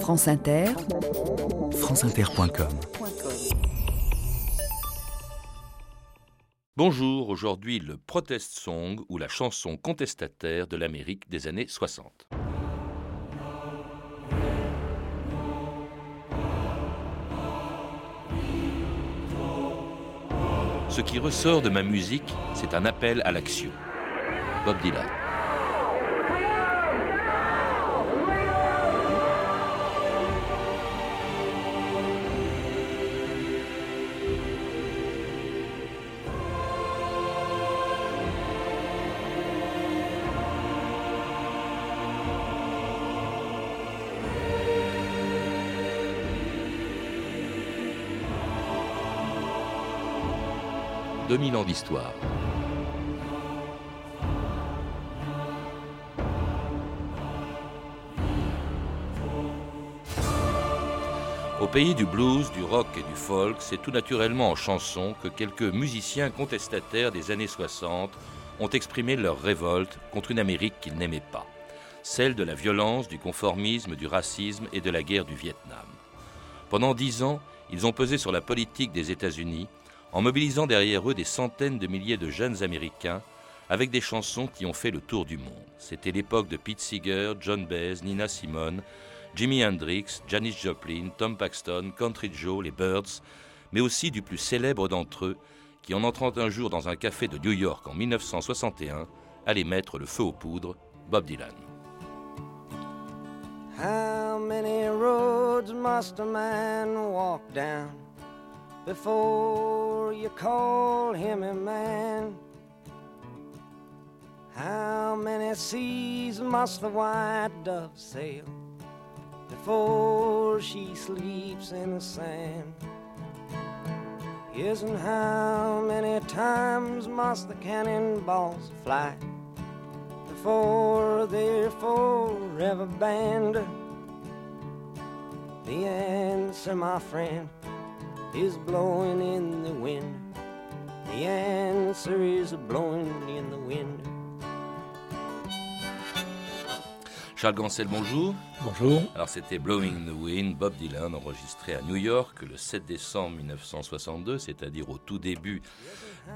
France Inter, franceinter.com Bonjour, aujourd'hui le protest song ou la chanson contestataire de l'Amérique des années 60. Ce qui ressort de ma musique, c'est un appel à l'action. Bob Dylan. 2000 ans d'histoire. Au pays du blues, du rock et du folk, c'est tout naturellement en chanson que quelques musiciens contestataires des années 60 ont exprimé leur révolte contre une Amérique qu'ils n'aimaient pas, celle de la violence, du conformisme, du racisme et de la guerre du Vietnam. Pendant dix ans, ils ont pesé sur la politique des États-Unis en mobilisant derrière eux des centaines de milliers de jeunes Américains avec des chansons qui ont fait le tour du monde. C'était l'époque de Pete Seeger, John Baez, Nina Simone, Jimi Hendrix, Janis Joplin, Tom Paxton, Country Joe, les Birds, mais aussi du plus célèbre d'entre eux, qui en entrant un jour dans un café de New York en 1961, allait mettre le feu aux poudres, Bob Dylan. How many roads must a man walk down? Before you call him a man? How many seas must the white dove sail? before she sleeps in the sand. Yes, and how many times must the cannonballs fly before they're forever banned? The answer, my friend, is blowing in the wind. The answer is blowing in the wind. Charles Gancel, bonjour. Bonjour. Alors c'était Blowing the Wind, Bob Dylan, enregistré à New York le 7 décembre 1962, c'est-à-dire au tout début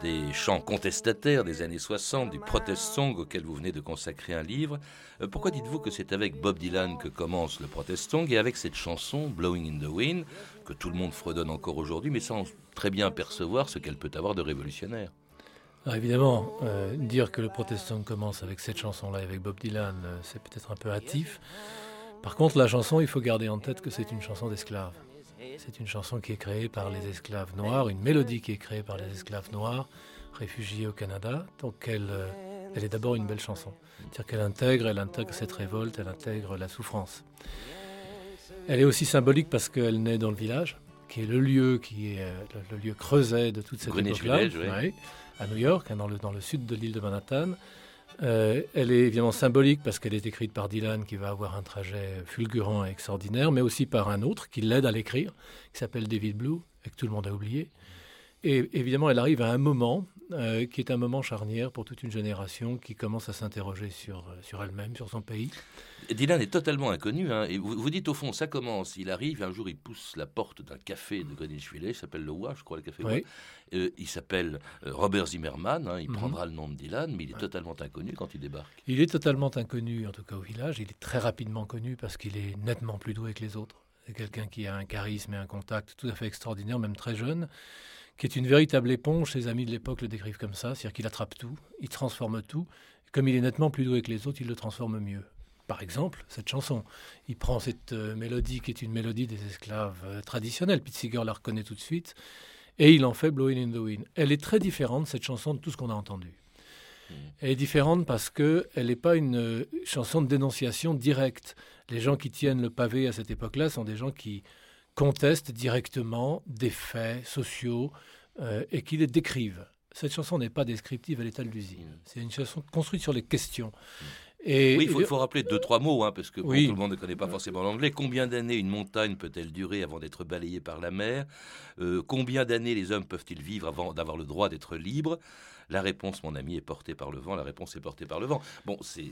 des chants contestataires des années 60, du protest song auquel vous venez de consacrer un livre. Euh, pourquoi dites-vous que c'est avec Bob Dylan que commence le protest song et avec cette chanson Blowing in the Wind que tout le monde fredonne encore aujourd'hui, mais sans très bien percevoir ce qu'elle peut avoir de révolutionnaire? Alors évidemment, euh, dire que le protestant commence avec cette chanson-là, avec Bob Dylan, euh, c'est peut-être un peu hâtif. Par contre, la chanson, il faut garder en tête que c'est une chanson d'esclaves. C'est une chanson qui est créée par les esclaves noirs, une mélodie qui est créée par les esclaves noirs réfugiés au Canada. Donc elle, euh, elle est d'abord une belle chanson. C'est-à-dire qu'elle intègre, elle intègre cette révolte, elle intègre la souffrance. Elle est aussi symbolique parce qu'elle naît dans le village, qui est le lieu qui est le, lieu creuset de toute cette époque-là à New York, hein, dans, le, dans le sud de l'île de Manhattan. Euh, elle est évidemment symbolique parce qu'elle est écrite par Dylan qui va avoir un trajet fulgurant et extraordinaire, mais aussi par un autre qui l'aide à l'écrire, qui s'appelle David Blue, et que tout le monde a oublié. Et évidemment, elle arrive à un moment euh, qui est un moment charnière pour toute une génération qui commence à s'interroger sur, euh, sur elle-même, sur son pays. Dylan est totalement inconnu. Hein, et vous, vous, dites au fond, ça commence. Il arrive, un jour, il pousse la porte d'un café de Greenwich Village, il s'appelle le WA, je crois, le café oui. euh, il s'appelle euh, Robert Zimmerman, hein, il mm -hmm. prendra le nom de Dylan, mais il est ouais. totalement inconnu quand il débarque. Il est totalement inconnu, en tout cas au village. Il est très rapidement connu parce qu'il est nettement plus doué que les autres. C'est quelqu'un qui a un charisme et un contact tout à fait extraordinaire, même très jeune qui est une véritable éponge. Ses amis de l'époque le décrivent comme ça, c'est-à-dire qu'il attrape tout, il transforme tout. Comme il est nettement plus doué que les autres, il le transforme mieux. Par exemple, cette chanson, il prend cette euh, mélodie qui est une mélodie des esclaves euh, traditionnels, Pete Seeger la reconnaît tout de suite, et il en fait Blowing in the Wind. Elle est très différente, cette chanson, de tout ce qu'on a entendu. Mmh. Elle est différente parce qu'elle n'est pas une euh, chanson de dénonciation directe. Les gens qui tiennent le pavé à cette époque-là sont des gens qui contestent directement des faits sociaux euh, et qui les décrivent. Cette chanson n'est pas descriptive, elle est allusive. Mmh. C'est une chanson construite sur les questions. Et, oui, il faut, faut, rappeler deux, trois mots, hein, parce que oui. bon, tout le monde ne connaît pas forcément l'anglais. Combien d'années une montagne peut-elle durer avant d'être balayée par la mer? Euh, Combien d'années les hommes peuvent-ils vivre avant d'avoir le droit d'être libres? La réponse, mon ami, est portée par le vent. La réponse est portée par le vent. Bon, c'est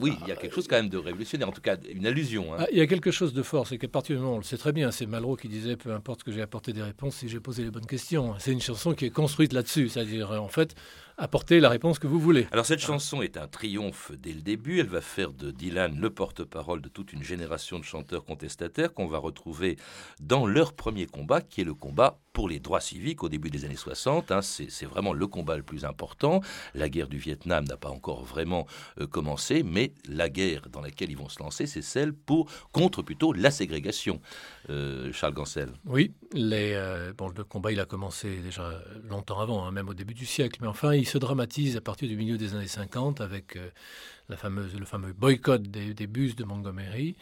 oui, il y a quelque chose quand même de révolutionnaire, en tout cas une allusion. Hein. Ah, il y a quelque chose de fort, c'est qu'à partir du moment, on le sait très bien, c'est Malraux qui disait peu importe que j'ai apporté des réponses, si j'ai posé les bonnes questions. C'est une chanson qui est construite là-dessus, c'est-à-dire en fait apporter la réponse que vous voulez. Alors cette chanson est un triomphe dès le début. Elle va faire de Dylan le porte-parole de toute une génération de chanteurs contestataires qu'on va retrouver dans leur premier combat, qui est le combat pour les droits civiques au début des années 60. Hein. c'est vraiment le combat le plus important. La guerre du Vietnam n'a pas encore vraiment euh, commencé, mais la guerre dans laquelle ils vont se lancer, c'est celle pour contre plutôt la ségrégation. Euh, Charles Gancel. Oui, les, euh, bon, le combat il a commencé déjà longtemps avant, hein, même au début du siècle, mais enfin il se dramatise à partir du milieu des années 50 avec fameuse, le fameux boycott des, des bus de Montgomery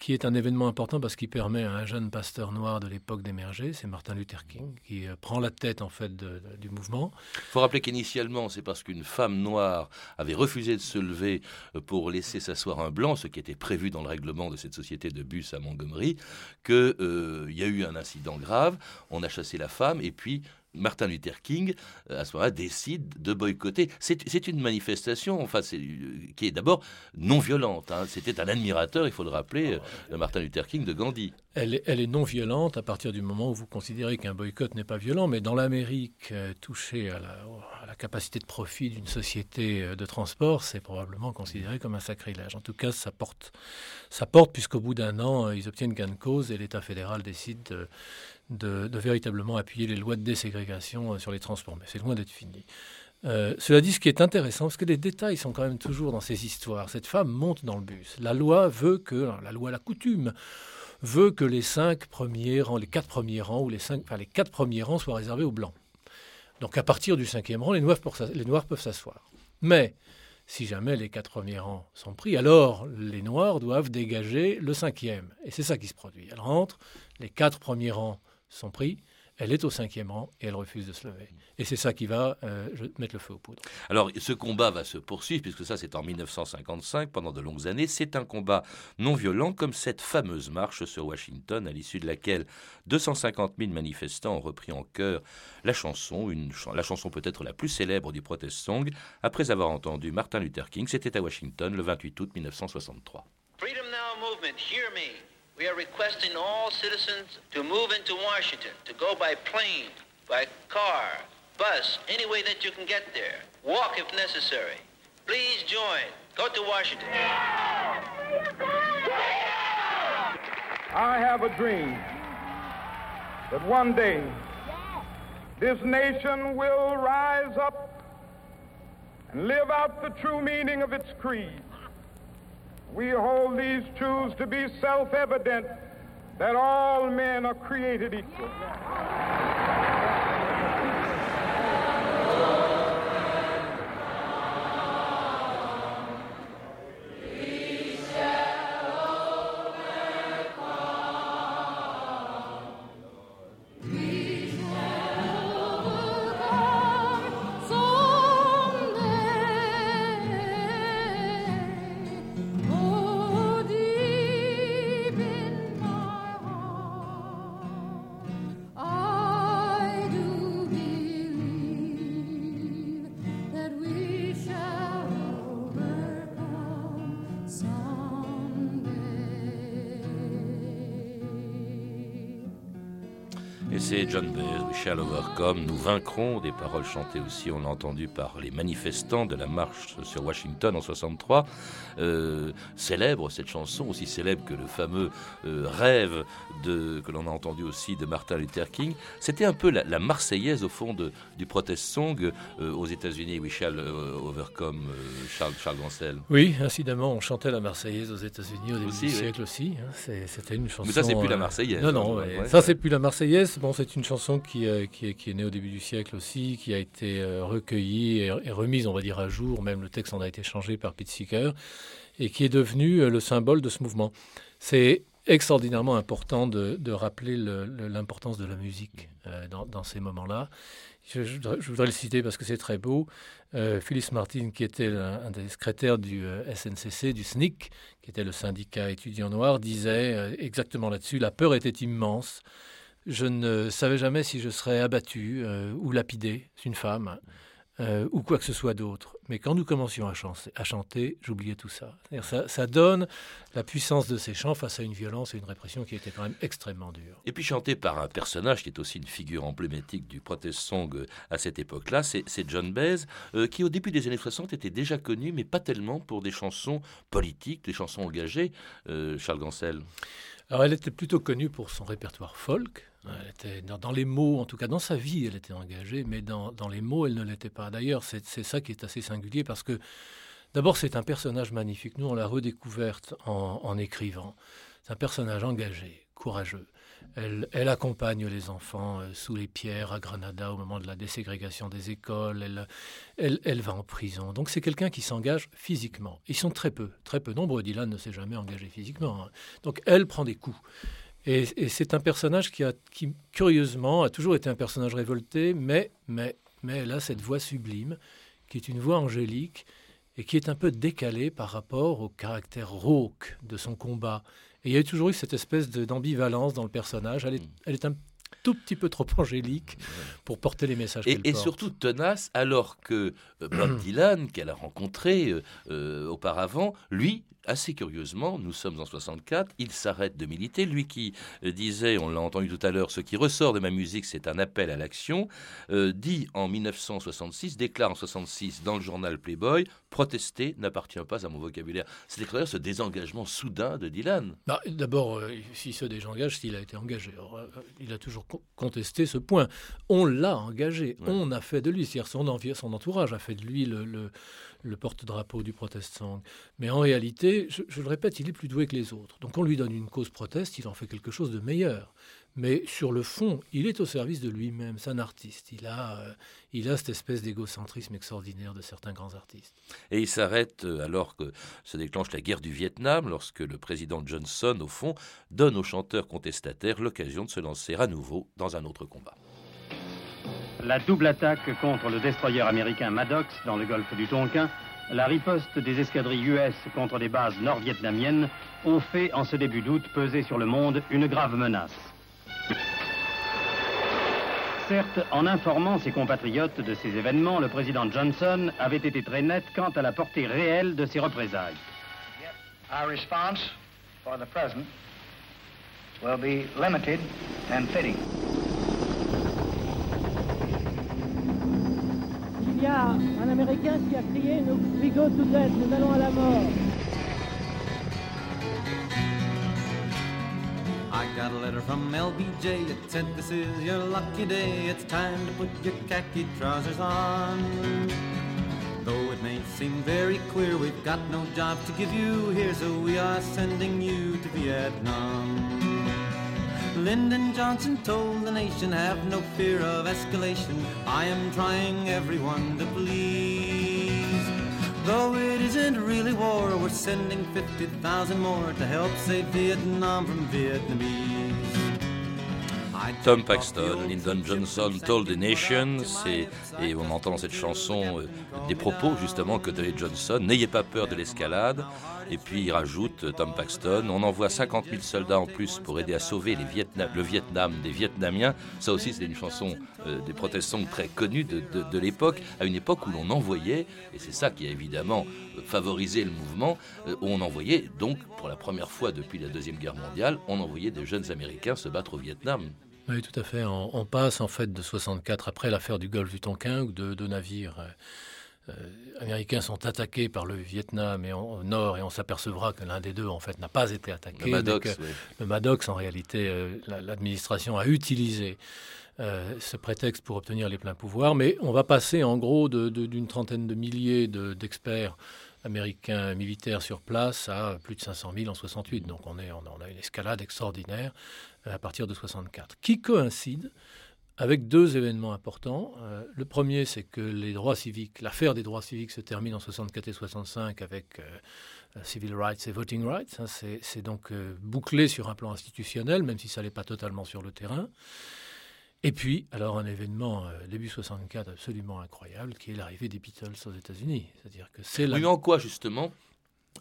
qui est un événement important parce qu'il permet à un jeune pasteur noir de l'époque d'émerger, c'est Martin Luther King, qui euh, prend la tête en fait du mouvement. Il faut rappeler qu'initialement, c'est parce qu'une femme noire avait refusé de se lever euh, pour laisser s'asseoir un blanc, ce qui était prévu dans le règlement de cette société de bus à Montgomery, qu'il euh, y a eu un incident grave, on a chassé la femme, et puis Martin Luther King, euh, à ce moment-là, décide de boycotter. C'est une manifestation enfin, euh, qui est d'abord non violente. Hein. C'était un admirateur, il faut le rappeler, de Martin Luther King de Gandhi. Elle est, non violente à partir du moment où vous considérez qu'un boycott n'est pas violent, mais dans l'Amérique euh, la, à la, capacité de profit d'une société de transport, c'est probablement considéré comme un sacrilège. En tout cas, ça porte, ça porte puisqu'au bout d'un an, ils obtiennent gain de cause et l'État fédéral décide de de, véritablement appuyer les lois de déségrégation euh, sur les transports. Mais c'est loin d'être fini. Euh, cela dit, ce qui est intéressant, parce que les détails sont quand même toujours dans ces histoires. Cette femme monte dans le bus. La loi veut que, la loi, la coutume, veut que les cinq premiers rangs, les quatre premiers rangs, ou les, cinq, les quatre premiers rangs soient réservés aux blancs. Donc à partir du cinquième rang, les noirs, les noirs peuvent s'asseoir. Mais si jamais les quatre premiers rangs sont pris, alors les noirs doivent dégager le cinquième. Et c'est ça qui se produit. Elle rentre, les quatre premiers rangs sont pris. Elle est au cinquième rang et elle refuse de se lever. Et c'est ça qui va euh, mettre le feu aux poudres. Alors ce combat va se poursuivre, puisque ça c'est en 1955, pendant de longues années. C'est un combat non violent, comme cette fameuse marche sur Washington, à l'issue de laquelle 250 000 manifestants ont repris en chœur la chanson, une la chanson peut-être la plus célèbre du protest song, après avoir entendu Martin Luther King. C'était à Washington le 28 août 1963. Freedom Now Movement, hear me. We are requesting all citizens to move into Washington, to go by plane, by car, bus, any way that you can get there. Walk if necessary. Please join. Go to Washington. I have a dream that one day this nation will rise up and live out the true meaning of its creed. We hold these truths to be self evident that all men are created equal. C'est John Baez, We Shall Overcome, Nous vaincrons, des paroles chantées aussi, on l'a entendu par les manifestants de la marche sur Washington en 63. Euh, célèbre cette chanson, aussi célèbre que le fameux euh, rêve de, que l'on a entendu aussi de Martin Luther King. C'était un peu la, Marseillaise au fond de, du protest song euh, aux États-Unis, We Shall Overcome, Charles, Charles Gancel. Oui, incidemment, on chantait la Marseillaise aux États-Unis au début du siècle aussi. Hein. C'était une chanson. Mais ça, c'est plus la Marseillaise. Non, non, ça, c'est plus la Marseillaise. Bon, c'est une chanson qui, euh, qui, est, née au début du siècle aussi, qui a été euh, recueillie et, remise, on va dire, à jour. Même le texte en a été changé par Pete Seeker et qui est devenu euh, le symbole de ce mouvement. C'est extraordinairement important de, rappeler l'importance de la musique dans, ces moments-là. Je, voudrais le citer parce que c'est très beau. Phyllis Martin, qui était un, des secrétaires du SNCC, du SNIC, qui était le syndicat étudiant noir, disait exactement là-dessus, la peur était immense. Je ne savais jamais si je serais abattu euh, ou lapidé. Une femme. euh, ou quoi que ce soit d'autre. Mais quand nous commencions à chanter, à chanter j'oubliais tout ça. ça. Ça donne la puissance de ces chants face à une violence et une répression qui était quand même extrêmement dure. Et puis chanté par un personnage qui est aussi une figure emblématique du protest song euh, à cette époque-là, c'est John Baez, euh, qui au début des années 60 était déjà connu, mais pas tellement pour des chansons politiques, des chansons engagées. Charles Gansel. Alors elle était plutôt connue pour son répertoire folk. Elle était dans, les mots, en tout cas dans sa vie, elle était engagée, mais dans, les mots, elle ne l'était pas. D'ailleurs, c'est ça qui est assez singulier parce que d'abord, c'est un personnage magnifique. Nous, on l'a redécouverte en écrivant. C'est un personnage engagé, courageux. Elle, accompagne les enfants euh, sous les pierres à Granada au moment de la déségrégation des écoles. Elle, va en prison. Donc c'est quelqu'un qui s'engage physiquement. Ils sont très peu, très peu nombreux. Dylan ne s'est jamais engagé physiquement. Hein. Donc elle prend des coups. Et, c'est un personnage qui, a, qui, curieusement, a toujours été un personnage révolté, mais, mais, mais elle a cette voix sublime, qui est une voix angélique, et qui est un peu décalée par rapport au caractère rauque de son combat. Et il y a toujours eu cette espèce d'ambivalence dans le personnage. Elle est, mm. elle est un tout petit peu trop angélique pour porter les messages et, et surtout tenace, alors que euh, Bob Dylan, qu'elle a rencontré euh, euh, auparavant, lui, assez curieusement, nous sommes en 64, il s'arrête de militer. Lui qui disait, on l'a entendu tout à l'heure, ce qui ressort de ma musique, c'est un appel à l'action, dit en 1966, déclare en 66 dans le journal Playboy, protester n'appartient pas à mon vocabulaire. C'est d'ailleurs ce désengagement soudain de Dylan. Bah, d'abord, s'il se désengage, s'il a été engagé. il a toujours contester ce point. On l'a engagé, on a fait de lui, c'est-à-dire son, son, entourage a fait de lui le, le, porte-drapeau du protestant. Mais en réalité, je, je, le répète, il est plus doué que les autres. Donc on lui donne une cause proteste, il en fait quelque chose de meilleur mais sur le fond, il est au service de lui-même. C'est un artiste. Il a, euh, il a cette espèce d'égocentrisme extraordinaire de certains grands artistes. Et il s'arrête euh, alors que se déclenche la guerre du Vietnam, lorsque le président Johnson, au fond, donne aux chanteurs contestataires l'occasion de se lancer à nouveau dans un autre combat. La double attaque contre le destroyer américain Maddox dans le golfe du Tonkin, la riposte des escadrilles US contre des bases nord-vietnamiennes ont fait, en ce début d'août, peser sur le monde une grave menace. Certes, en informant ses compatriotes de ces événements, le président Johnson avait été très net quant à la portée réelle de ces représailles. Y a un Américain qui a crié we go to death, nous allons à la mort. I got a letter from LBJ. It said, This is your lucky day. It's time to put your khaki trousers on. Though it may seem very clear we've got no job to give you here, so we are sending you to Vietnam. Lyndon Johnson told the nation, have no fear of escalation. I am trying everyone to please. Though it isn't really war, we're sending 50,000 more to help save Vietnam from Vietnamese. Tom Paxton, Lyndon Johnson, Told the Nation, et on entend dans cette chanson euh, des propos justement que donnait Johnson, n'ayez pas peur de l'escalade, et puis il rajoute, euh, Tom Paxton, on envoie 50 000 soldats en plus pour aider à sauver le Vietnam des Vietnamiens. Ça aussi, c'est une chanson euh, des protestants très connue de, de, l'époque, à une époque où l'on envoyait, et c'est ça qui a évidemment euh, favorisé le mouvement, où on envoyait donc, pour la première fois depuis la Deuxième Guerre mondiale, on envoyait des jeunes Américains se battre au Vietnam. Oui, tout à fait. On, passe en fait de 64, après l'affaire du golfe du Tonkin, où deux, navires euh, américains sont attaqués par le Vietnam et au nord, et on s'apercevra que l'un des deux, en fait, n'a pas été attaqué. Le Maddox, le Maddox en réalité, euh, l'administration a utilisé euh, ce prétexte pour obtenir les pleins pouvoirs. Mais on va passer en gros d'une trentaine de milliers d'experts américains militaires sur place à plus de 500 000 en 68. Donc on, est, on a une escalade extraordinaire à partir de 64, qui coïncide avec deux événements importants. Euh, le premier, c'est que les droits civiques, l'affaire des droits civiques se termine en 64 et 65 avec euh, euh, civil rights et voting rights. Hein. c'est donc bouclé sur un plan institutionnel, même si ça n'est pas totalement sur le terrain. Et puis, alors un événement début 64 absolument incroyable, qui est l'arrivée des Beatles aux États-Unis. C'est-à-dire que c'est Oui, en quoi justement?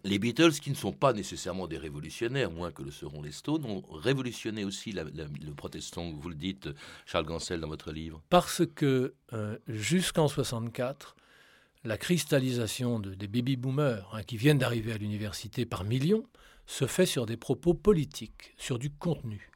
Les Beatles, qui ne sont pas nécessairement des révolutionnaires, moins que le seront les Stones, ont révolutionné aussi le protestant, vous le dites, Charles Gansel, dans votre livre. Parce que euh, jusqu'en 64, la cristallisation des baby-boomers hein, qui viennent d'arriver à l'université par millions se fait sur des propos politiques, sur du contenu.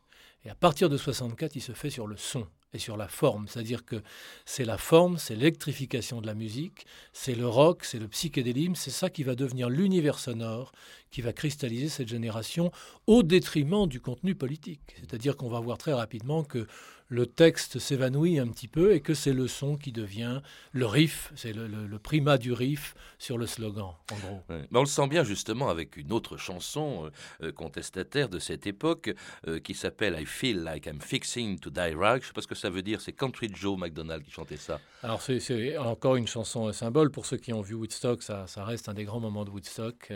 Et à partir de 64, il se fait sur le son et sur la forme. C'est-à-dire que c'est la forme, c'est l'électrification de la musique, c'est le rock, c'est le psychédélisme, c'est ça qui va devenir l'univers sonore qui va cristalliser cette génération au détriment du contenu politique. C'est-à-dire qu'on va voir très rapidement que le texte s'évanouit un petit peu et que c'est le son qui devient le riff, c'est le, primat du riff sur le slogan, en gros. Mais on le sent bien justement avec une autre chanson euh, euh, contestataire de cette époque euh, qui s'appelle I Feel Like I'm Fixing to Die Rag. Je ne sais pas ce que ça veut dire, c'est Country Joe McDonald qui chantait ça. Alors c'est encore une chanson symbole pour ceux qui ont vu Woodstock, ça, ça reste un des grands moments de Woodstock.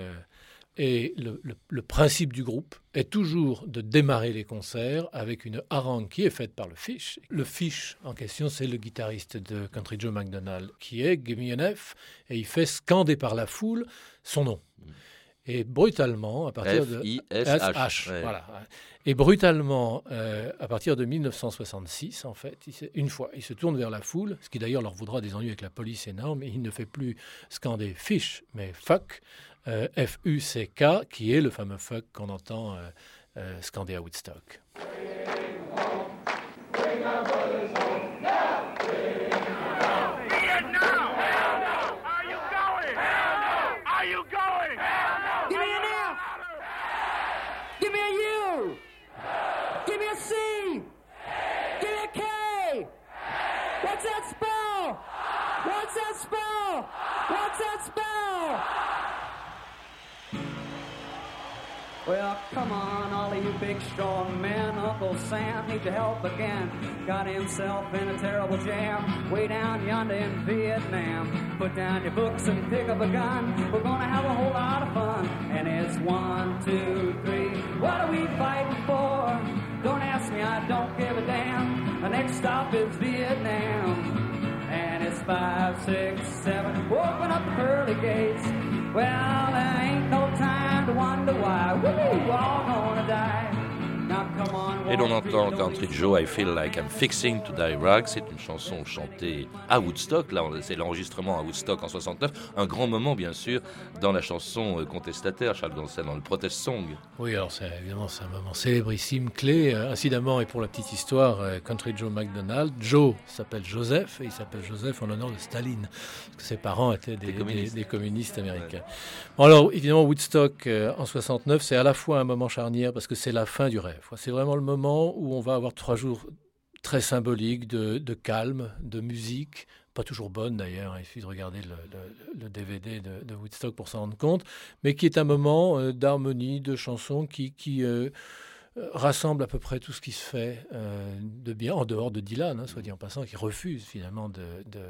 Et le, principe du groupe est toujours de démarrer les concerts avec une harangue qui est faite par le Fish. Le Fish en question, c'est le guitariste de Country Joe McDonald, qui est Gimme an F, et il fait scander par la foule son nom. Et brutalement, à partir de H, voilà. Et brutalement, euh, à partir de 1966, en fait, une fois, il se tourne vers la foule, ce qui d'ailleurs leur voudra des ennuis avec la police énorme, et il ne fait plus scander fish, mais fuck, euh, F-U-C-K, qui est le fameux fuck qu'on entend euh, euh, scander à Woodstock. What's that? What's that? What's that? Well, come on, all of you big strong men. Uncle Sam needs your help again. Got himself in a terrible jam way down yonder in Vietnam. Put down your books and pick up a gun. We're gonna have a whole lot of fun. And it's one, two, three. What are we fighting for? Don't ask me, I don't give a damn. The next stop is Vietnam. And it's five, six, seven. Open up the pearly gates. Well, there ain't no to wonder why. We're all gonna die. Et l'on entend Country Joe, I Feel Like I'm Fixing to Die Rag. C'est une chanson chantée à Woodstock. Là, c'est l'enregistrement à Woodstock en 69. Un grand moment, bien sûr, dans la chanson euh, contestataire, Charles Gansel, dans le protest song. Oui, alors c'est évidemment c'est un moment célébrissime, clé. Euh, incidemment, et pour la petite histoire, euh, Country Joe McDonald, Joe s'appelle Joseph, et il s'appelle Joseph en l'honneur de Staline, parce que ses parents étaient des, communistes. américains. Bon, alors, évidemment, Woodstock en 69, c'est à la fois un moment charnière, parce que c'est la fin du rêve. C'est vraiment le moment où on va avoir trois jours très symboliques de, calme, de musique, pas toujours bonne d'ailleurs, il suffit de regarder le, DVD de, Woodstock pour s'en rendre compte, mais qui est un moment euh, d'harmonie, de chansons qui, euh, euh, rassemble à peu près tout ce qui se fait de bien, en dehors de Dylan, hein, soit dit en passant, qui refuse finalement de, de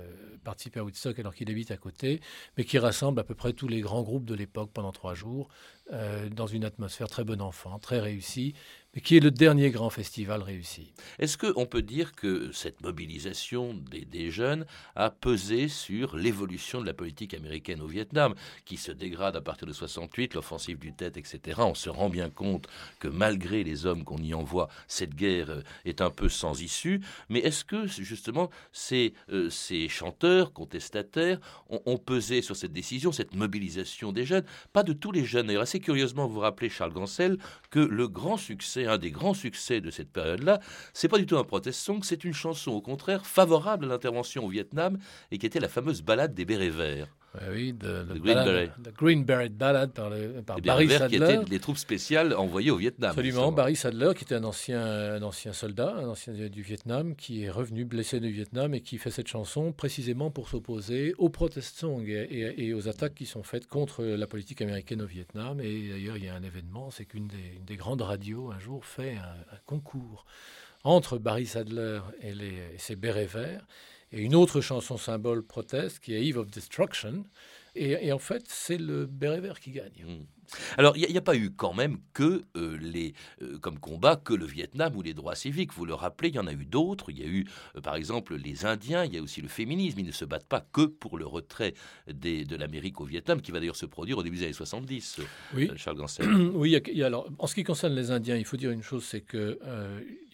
participer à Woodstock alors qu'il habite à côté, mais qui rassemble à peu près tous les grands groupes de l'époque pendant trois jours, dans une atmosphère très bon enfant, très réussie, qui est le dernier grand festival réussi. Est-ce qu'on peut dire que cette mobilisation des, jeunes a pesé sur l'évolution de la politique américaine au Vietnam, qui se dégrade à partir de 68, l'offensive du Tête, etc. On se rend bien compte que malgré les hommes qu'on y envoie, cette guerre euh, est un peu sans issue. Mais est-ce que justement ces, euh, ces chanteurs contestataires ont, pesé sur cette décision, cette mobilisation des jeunes? Pas de tous les jeunes. D'ailleurs, assez curieusement, vous rappelez, Charles Gansel, que le grand succès un des grands succès de cette période-là, c'est pas du tout un protest song, c'est une chanson au contraire favorable à l'intervention au Vietnam et qui était la fameuse balade des bérets verts. Oui, de, Green, Beret. Green Beret Ballad par, par Barry Sadler. qui étaient les troupes spéciales envoyées au Vietnam. Absolument, Barry Sadler, qui était un ancien, un ancien soldat, un ancien du Vietnam, qui est revenu blessé du Vietnam et qui fait cette chanson précisément pour s'opposer aux protest songs et, aux attaques qui sont faites contre la politique américaine au Vietnam. Et d'ailleurs, il y a un événement, c'est qu'une des, grandes radios un jour fait un, concours entre Barry Sadler et, les, et ses bérets verts et une autre chanson symbole proteste qui est Eve of Destruction. Et, en fait, c'est le béret vert qui gagne. Mm. Alors, il n'y a, pas eu quand même que euh, les, euh, comme combat que le Vietnam ou les droits civiques. Vous le rappelez, il y en a eu d'autres. Il y a eu, euh, par exemple, les Indiens. Il y a aussi le féminisme. Ils ne se battent pas que pour le retrait des, de l'Amérique au Vietnam, qui va d'ailleurs se produire au début des années 70. Oui. Charles Gansel. oui. alors, en ce qui concerne les Indiens, il faut dire une chose, c'est que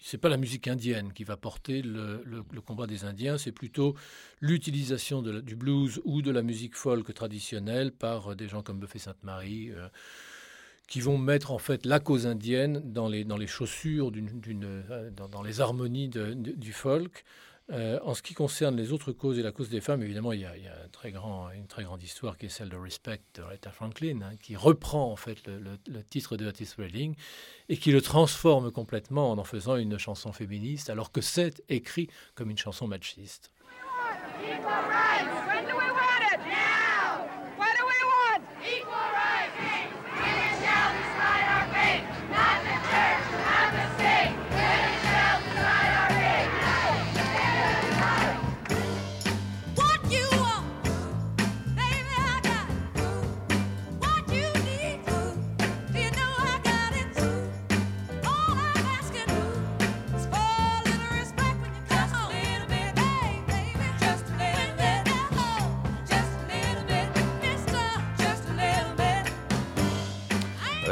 c'est pas la musique indienne qui va porter le, combat des Indiens. C'est plutôt l'utilisation du blues ou de la musique folk traditionnelle par des gens comme Buffet Sainte-Marie qui vont mettre en fait la cause indienne dans les, dans les chaussures, euh, dans, les harmonies du folk. Euh, en ce qui concerne les autres causes et la cause des femmes, évidemment, il y a, une très grande histoire qui est celle de Respect de Rita Franklin, hein, qui reprend en fait le, titre de Otis Redding et qui le transforme complètement en en faisant une chanson féministe, alors que c'est écrit comme une chanson machiste.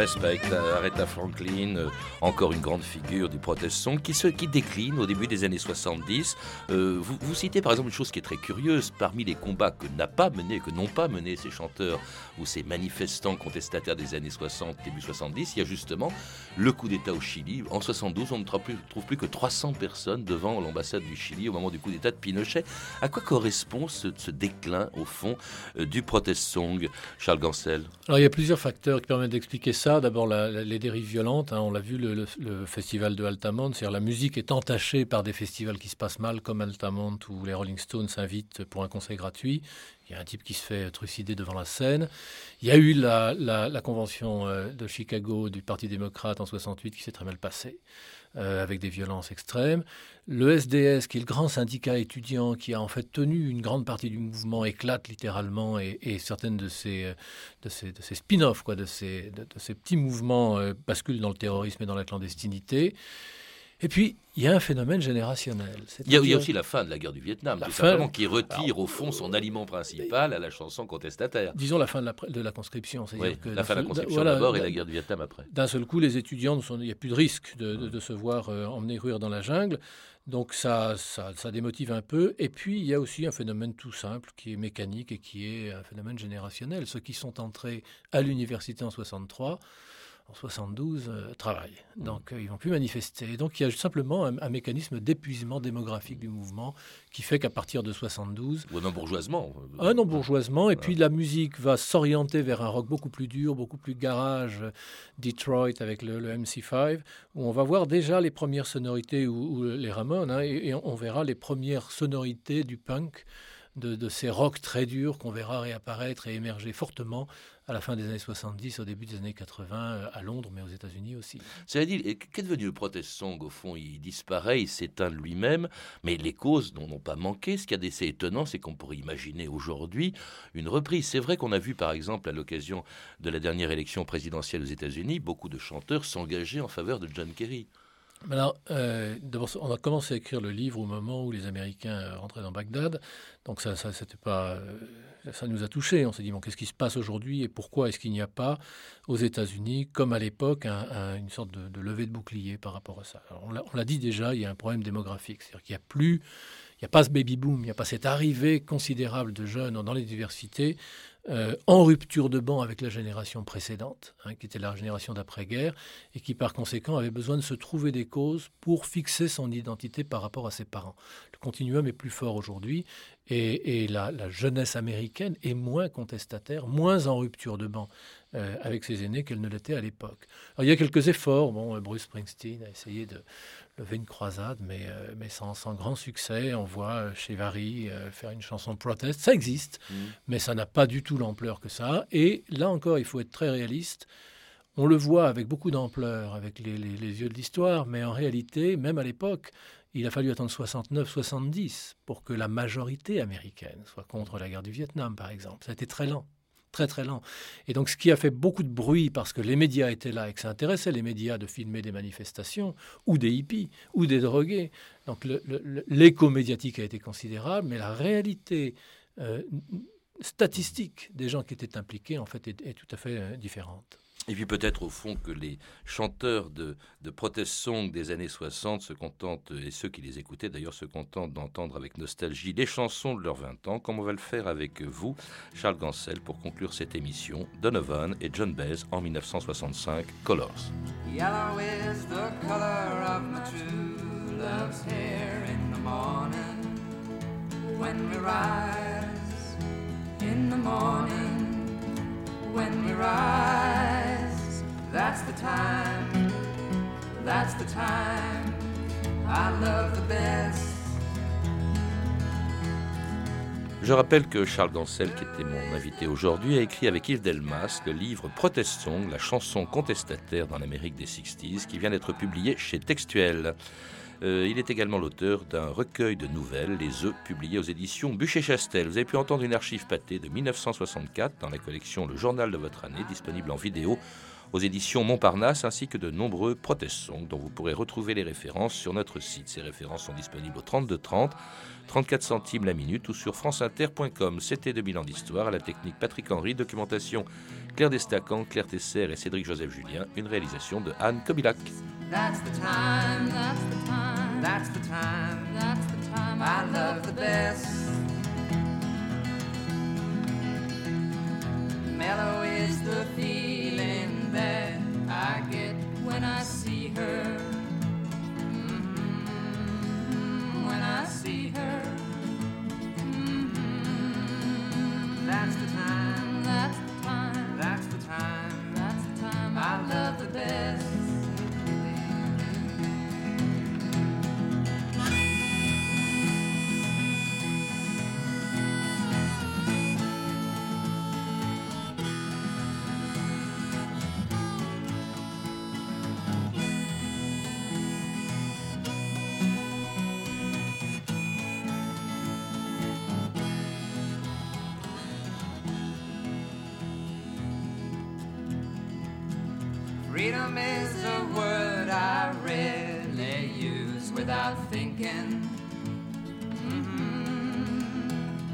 Respect, Aretha Franklin, euh, encore une grande figure du protestant qui, se, qui décline au début des années 70. Euh, vous, vous, citez par exemple une chose qui est très curieuse, parmi les combats que n'a pas mené, que n'ont pas mené ces chanteurs ou ces manifestants contestataires des années 60, début 70, il y a justement le coup d'État au Chili. En 72, on ne trouve plus, que 300 personnes devant l'ambassade du Chili au moment du coup d'État de Pinochet. À quoi correspond ce, déclin, au fond, euh, du protest song, Charles Gansel Alors il y a plusieurs facteurs qui permettent d'expliquer ça. D'abord, les dérives violentes. Hein. on l'a vu, le, festival de Altamont, c'est-à-dire la musique est entachée par des festivals qui se passent mal, comme Altamont, où les Rolling Stones s'invitent pour un concert gratuit. Il y a un type qui se fait trucider devant la scène. Il y a eu la, la convention euh, de Chicago du Parti démocrate en 68 qui s'est très mal passée. Euh, avec des violences extrêmes. Le SDS, qui est le grand syndicat étudiant qui a en fait tenu une grande partie du mouvement, éclate littéralement et, certaines de ces, de spin-offs, de, ces, de, ces petits mouvements euh, basculent dans le terrorisme et dans la clandestinité. Et puis, il y a un phénomène générationnel. Il y, a, aussi la fin de la guerre du Vietnam, la fin, qui retire au fond son aliment principal à la chanson contestataire. Disons la fin de la, de la conscription. Oui, la fin de la conscription d'abord et la guerre du Vietnam après. D'un seul coup, les étudiants, il n'y a plus de risque de, se voir euh, emmener rire dans la jungle. Donc ça, ça, ça, démotive un peu. Et puis il y a aussi un phénomène tout simple qui est mécanique et qui est un phénomène générationnel. Ceux qui sont entrés à l'université en 63 en 72 euh, travaillent. Mmh. Donc euh, ils vont plus manifester. donc il y a simplement un, mécanisme d'épuisement démographique du mouvement qui fait qu'à partir de 72... Ou un embourgeoisement. Un embourgeoisement. Et puis la musique va s'orienter vers un rock beaucoup plus dur, beaucoup plus garage, Detroit avec le, MC5, où on va voir déjà les premières sonorités, ou, les Ramones, hein, et, on verra les premières sonorités du punk. De, de, ces rocks très durs qu'on verra réapparaître et émerger fortement à la fin des années 70, au début des années 80, euh, à Londres, mais aux États-Unis aussi. C'est-à-dire, qu'est devenu le protest? Song Au fond, il disparaît, il s'éteint lui-même, mais les causes n'en ont pas manqué. Ce qui est assez étonnant, c'est qu'on pourrait imaginer aujourd'hui une reprise. C'est vrai qu'on a vu, par exemple, à l'occasion de la dernière élection présidentielle aux États-Unis, beaucoup de chanteurs s'engager en faveur de John Kerry. Alors, euh, d'abord, on a commencé à écrire le livre au moment où les Américains rentraient dans Bagdad. Donc ça, ça euh, ça nous a touchés. On s'est dit qu'est-ce qui se passe aujourd'hui et pourquoi est-ce qu'il n'y a pas aux États-Unis, comme à l'époque, une sorte de, levée de bouclier par rapport à ça? On l'a dit déjà, il y a un problème démographique, c'est-à-dire qu'il n'y a plus, il n'y a pas ce baby boom, il n'y a pas cette arrivée considérable de jeunes dans les diversités euh, en rupture de banc avec la génération précédente, hein, qui était la génération d'après-guerre, et qui par conséquent avait besoin de se trouver des causes pour fixer son identité par rapport à ses parents. Le continuum est plus fort aujourd'hui, et, la, jeunesse américaine est moins contestataire, moins en rupture de banc euh, avec ses aînés qu'elle ne l'était à l'époque. il y a quelques efforts. Bon, Bruce Springsteen a essayé de lever une croisade, mais, euh, mais sans, grand succès. On voit euh, chez Vary faire une chanson protest. Ça existe, mm. mais ça n'a pas du tout l'ampleur que ça. Et là encore, il faut être très réaliste. On le voit avec beaucoup d'ampleur, avec les, les yeux de l'histoire, mais en réalité, même à l'époque, il a fallu attendre 69-70 pour que la majorité américaine soit contre la guerre du Vietnam, par exemple. Ça a été très lent. Très très lent. Et donc ce qui a fait beaucoup de bruit parce que les médias étaient là et que ça intéressait les médias de filmer des manifestations ou des hippies ou des drogués. Donc l'écho médiatique a été considérable, mais la réalité euh, statistique des gens qui étaient impliqués en fait est, tout à fait euh, différente. Et puis peut-être au fond que les chanteurs de, protest song des années 60 se contentent, et ceux qui les écoutaient d'ailleurs se contentent d'entendre avec nostalgie les chansons de leurs 20 ans, comme on va le faire avec vous, Charles Gansel, pour conclure cette émission, Donovan et John Baez en 1965, Colors. When we rise. That's the time, that's the time I love the best. Je rappelle que Charles Gansel, qui était mon invité aujourd'hui, a écrit avec Yves Delmas le livre Protest Song, la chanson contestataire dans l'Amérique des 60s, qui vient d'être publié chez Textuel. Euh, il est également l'auteur d'un recueil de nouvelles, Les œufs, publié aux éditions Bûcher-Chastel. Vous avez pu entendre une archive pâtée de 1964 dans la collection Le Journal de votre année, disponible en vidéo aux éditions Montparnasse, ainsi que de nombreux protest-songs dont vous pourrez retrouver les références sur notre site. Ces références sont disponibles au 32 30, 34 centimes la minute ou sur franceinter.com. C'était 2000 ans d'histoire à la technique Patrick Henry, documentation Claire Destacan, Claire Tesser et Cédric Joseph Julien, une réalisation de Anne Kobilac. Mellow is the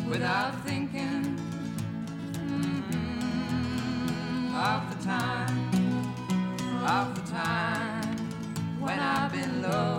without thinking mm-hmm, of the time, of the time when I've been low.